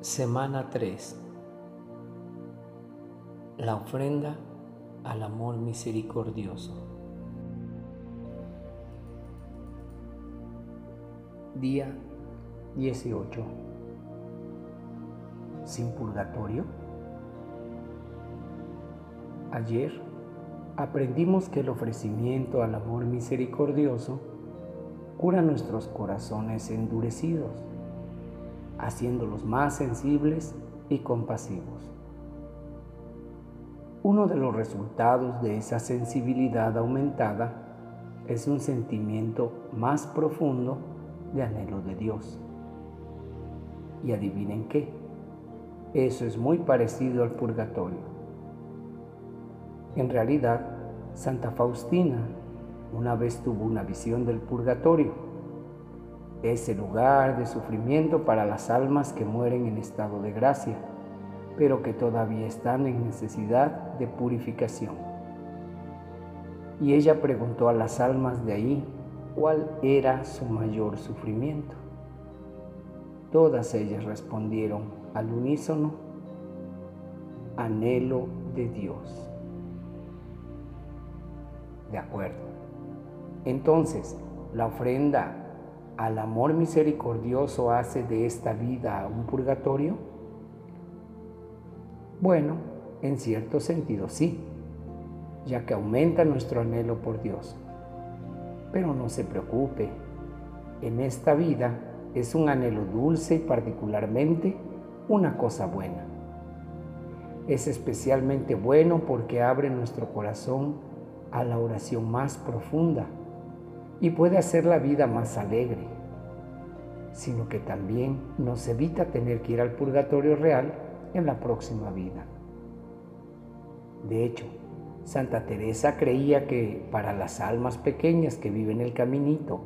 Semana 3. La ofrenda al amor misericordioso. Día 18. ¿Sin purgatorio? Ayer aprendimos que el ofrecimiento al amor misericordioso cura nuestros corazones endurecidos haciéndolos más sensibles y compasivos. Uno de los resultados de esa sensibilidad aumentada es un sentimiento más profundo de anhelo de Dios. Y adivinen qué, eso es muy parecido al purgatorio. En realidad, Santa Faustina una vez tuvo una visión del purgatorio ese lugar de sufrimiento para las almas que mueren en estado de gracia, pero que todavía están en necesidad de purificación. Y ella preguntó a las almas de ahí cuál era su mayor sufrimiento. Todas ellas respondieron al unísono, anhelo de Dios. De acuerdo. Entonces, la ofrenda al amor misericordioso hace de esta vida un purgatorio? Bueno, en cierto sentido sí, ya que aumenta nuestro anhelo por Dios. Pero no se preocupe, en esta vida es un anhelo dulce y particularmente una cosa buena. Es especialmente bueno porque abre nuestro corazón a la oración más profunda y puede hacer la vida más alegre, sino que también nos evita tener que ir al purgatorio real en la próxima vida. De hecho, Santa Teresa creía que para las almas pequeñas que viven el caminito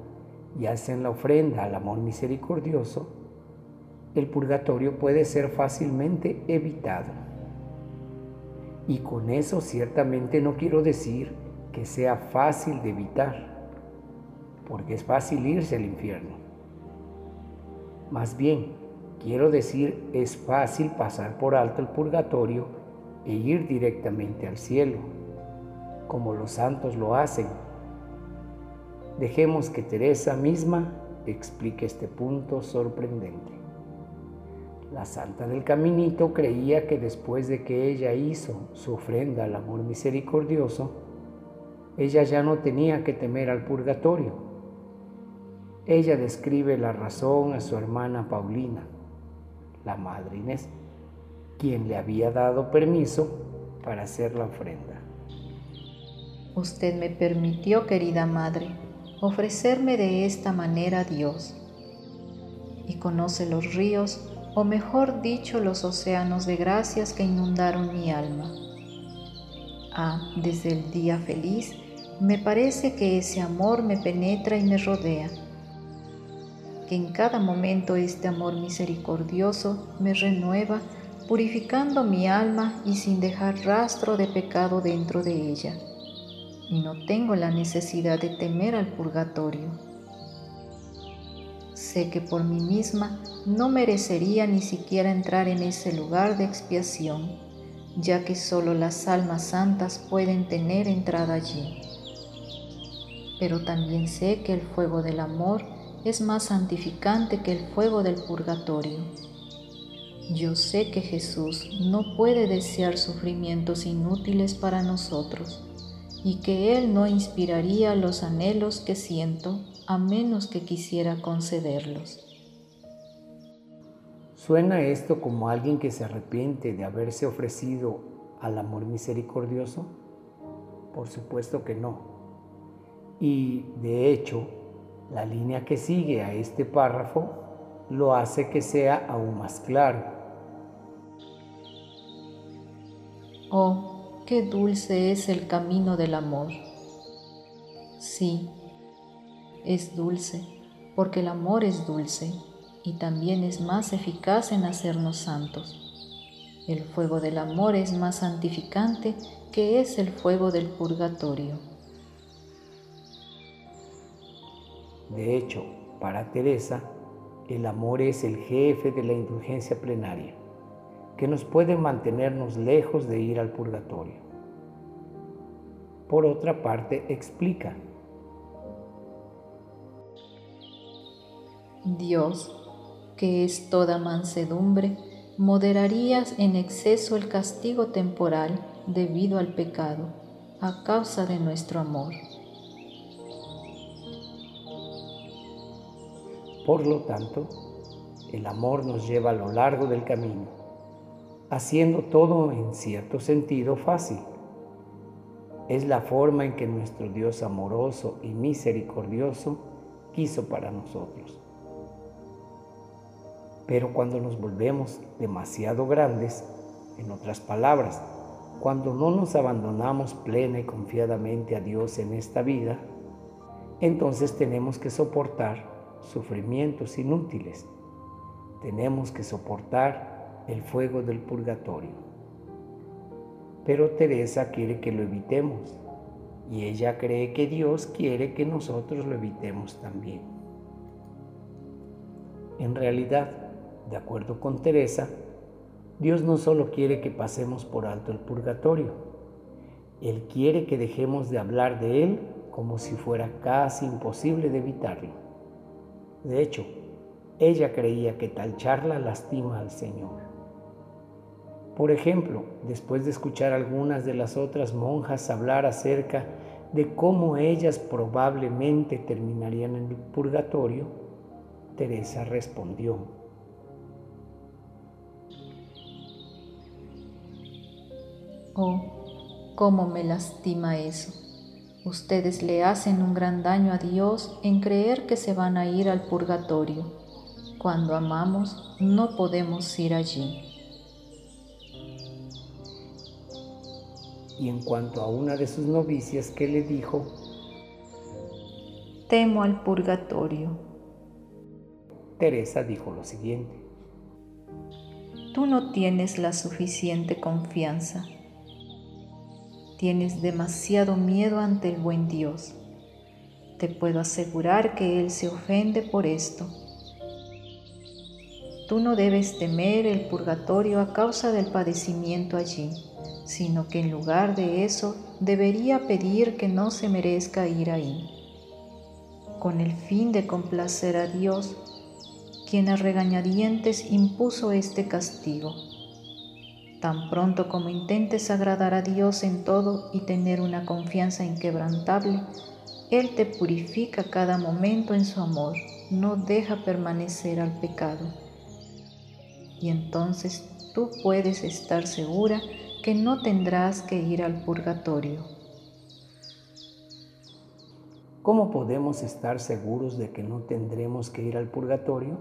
y hacen la ofrenda al amor misericordioso, el purgatorio puede ser fácilmente evitado. Y con eso ciertamente no quiero decir que sea fácil de evitar porque es fácil irse al infierno. Más bien, quiero decir, es fácil pasar por alto el purgatorio e ir directamente al cielo, como los santos lo hacen. Dejemos que Teresa misma explique este punto sorprendente. La santa del caminito creía que después de que ella hizo su ofrenda al amor misericordioso, ella ya no tenía que temer al purgatorio ella describe la razón a su hermana Paulina, la madre Inés, quien le había dado permiso para hacer la ofrenda. Usted me permitió, querida madre, ofrecerme de esta manera a Dios. Y conoce los ríos, o mejor dicho, los océanos de gracias que inundaron mi alma. Ah, desde el día feliz, me parece que ese amor me penetra y me rodea en cada momento este amor misericordioso me renueva, purificando mi alma y sin dejar rastro de pecado dentro de ella. Y no tengo la necesidad de temer al purgatorio. Sé que por mí misma no merecería ni siquiera entrar en ese lugar de expiación, ya que solo las almas santas pueden tener entrada allí. Pero también sé que el fuego del amor es más santificante que el fuego del purgatorio. Yo sé que Jesús no puede desear sufrimientos inútiles para nosotros y que Él no inspiraría los anhelos que siento a menos que quisiera concederlos. ¿Suena esto como alguien que se arrepiente de haberse ofrecido al amor misericordioso? Por supuesto que no. Y de hecho, la línea que sigue a este párrafo lo hace que sea aún más claro. Oh, qué dulce es el camino del amor. Sí, es dulce, porque el amor es dulce y también es más eficaz en hacernos santos. El fuego del amor es más santificante que es el fuego del purgatorio. De hecho, para Teresa, el amor es el jefe de la indulgencia plenaria, que nos puede mantenernos lejos de ir al purgatorio. Por otra parte, explica. Dios, que es toda mansedumbre, moderarías en exceso el castigo temporal debido al pecado, a causa de nuestro amor. Por lo tanto, el amor nos lleva a lo largo del camino, haciendo todo en cierto sentido fácil. Es la forma en que nuestro Dios amoroso y misericordioso quiso para nosotros. Pero cuando nos volvemos demasiado grandes, en otras palabras, cuando no nos abandonamos plena y confiadamente a Dios en esta vida, entonces tenemos que soportar sufrimientos inútiles. Tenemos que soportar el fuego del purgatorio. Pero Teresa quiere que lo evitemos y ella cree que Dios quiere que nosotros lo evitemos también. En realidad, de acuerdo con Teresa, Dios no solo quiere que pasemos por alto el purgatorio, Él quiere que dejemos de hablar de Él como si fuera casi imposible de evitarlo. De hecho, ella creía que tal charla lastima al Señor. Por ejemplo, después de escuchar algunas de las otras monjas hablar acerca de cómo ellas probablemente terminarían en el purgatorio, Teresa respondió, Oh, cómo me lastima eso. Ustedes le hacen un gran daño a Dios en creer que se van a ir al purgatorio. Cuando amamos, no podemos ir allí. Y en cuanto a una de sus novicias que le dijo, temo al purgatorio. Teresa dijo lo siguiente. Tú no tienes la suficiente confianza Tienes demasiado miedo ante el buen Dios. Te puedo asegurar que Él se ofende por esto. Tú no debes temer el purgatorio a causa del padecimiento allí, sino que en lugar de eso debería pedir que no se merezca ir ahí, con el fin de complacer a Dios, quien a regañadientes impuso este castigo Tan pronto como intentes agradar a Dios en todo y tener una confianza inquebrantable, Él te purifica cada momento en su amor, no deja permanecer al pecado. Y entonces tú puedes estar segura que no tendrás que ir al purgatorio. ¿Cómo podemos estar seguros de que no tendremos que ir al purgatorio?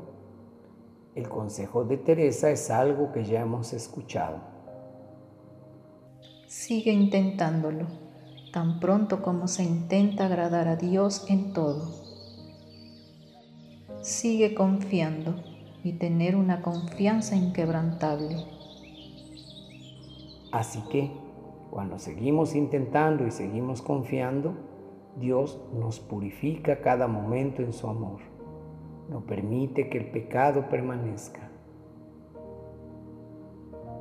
El consejo de Teresa es algo que ya hemos escuchado. Sigue intentándolo, tan pronto como se intenta agradar a Dios en todo. Sigue confiando y tener una confianza inquebrantable. Así que, cuando seguimos intentando y seguimos confiando, Dios nos purifica cada momento en su amor. No permite que el pecado permanezca.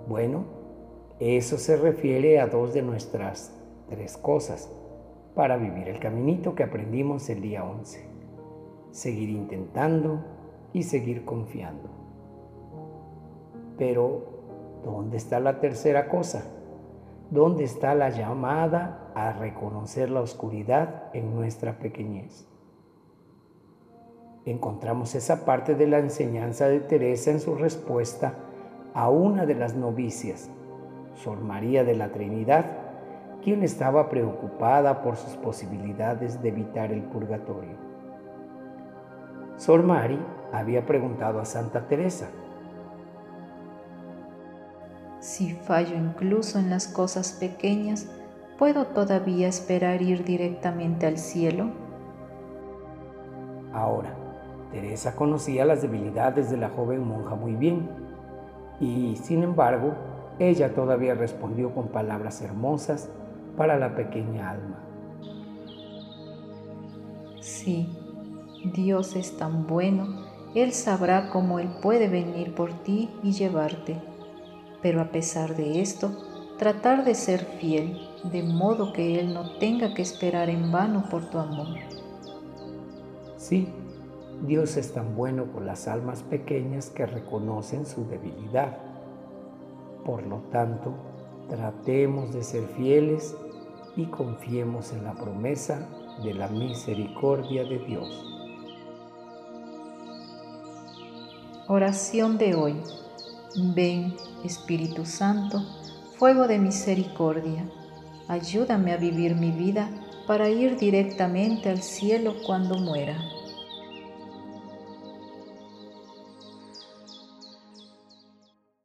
Bueno, eso se refiere a dos de nuestras tres cosas para vivir el caminito que aprendimos el día 11. Seguir intentando y seguir confiando. Pero, ¿dónde está la tercera cosa? ¿Dónde está la llamada a reconocer la oscuridad en nuestra pequeñez? Encontramos esa parte de la enseñanza de Teresa en su respuesta a una de las novicias Sor María de la Trinidad, quien estaba preocupada por sus posibilidades de evitar el purgatorio. Sor Mari había preguntado a Santa Teresa, si fallo incluso en las cosas pequeñas, ¿puedo todavía esperar ir directamente al cielo? Ahora, Teresa conocía las debilidades de la joven monja muy bien y, sin embargo, ella todavía respondió con palabras hermosas para la pequeña alma. Sí, Dios es tan bueno Él sabrá cómo Él puede venir por ti y llevarte. Pero a pesar de esto, tratar de ser fiel, de modo que Él no tenga que esperar en vano por tu amor. Sí, Dios es tan bueno con las almas pequeñas que reconocen su debilidad. Por lo tanto, tratemos de ser fieles y confiemos en la promesa de la misericordia de Dios. Oración de hoy. Ven, Espíritu Santo, fuego de misericordia, ayúdame a vivir mi vida para ir directamente al cielo cuando muera.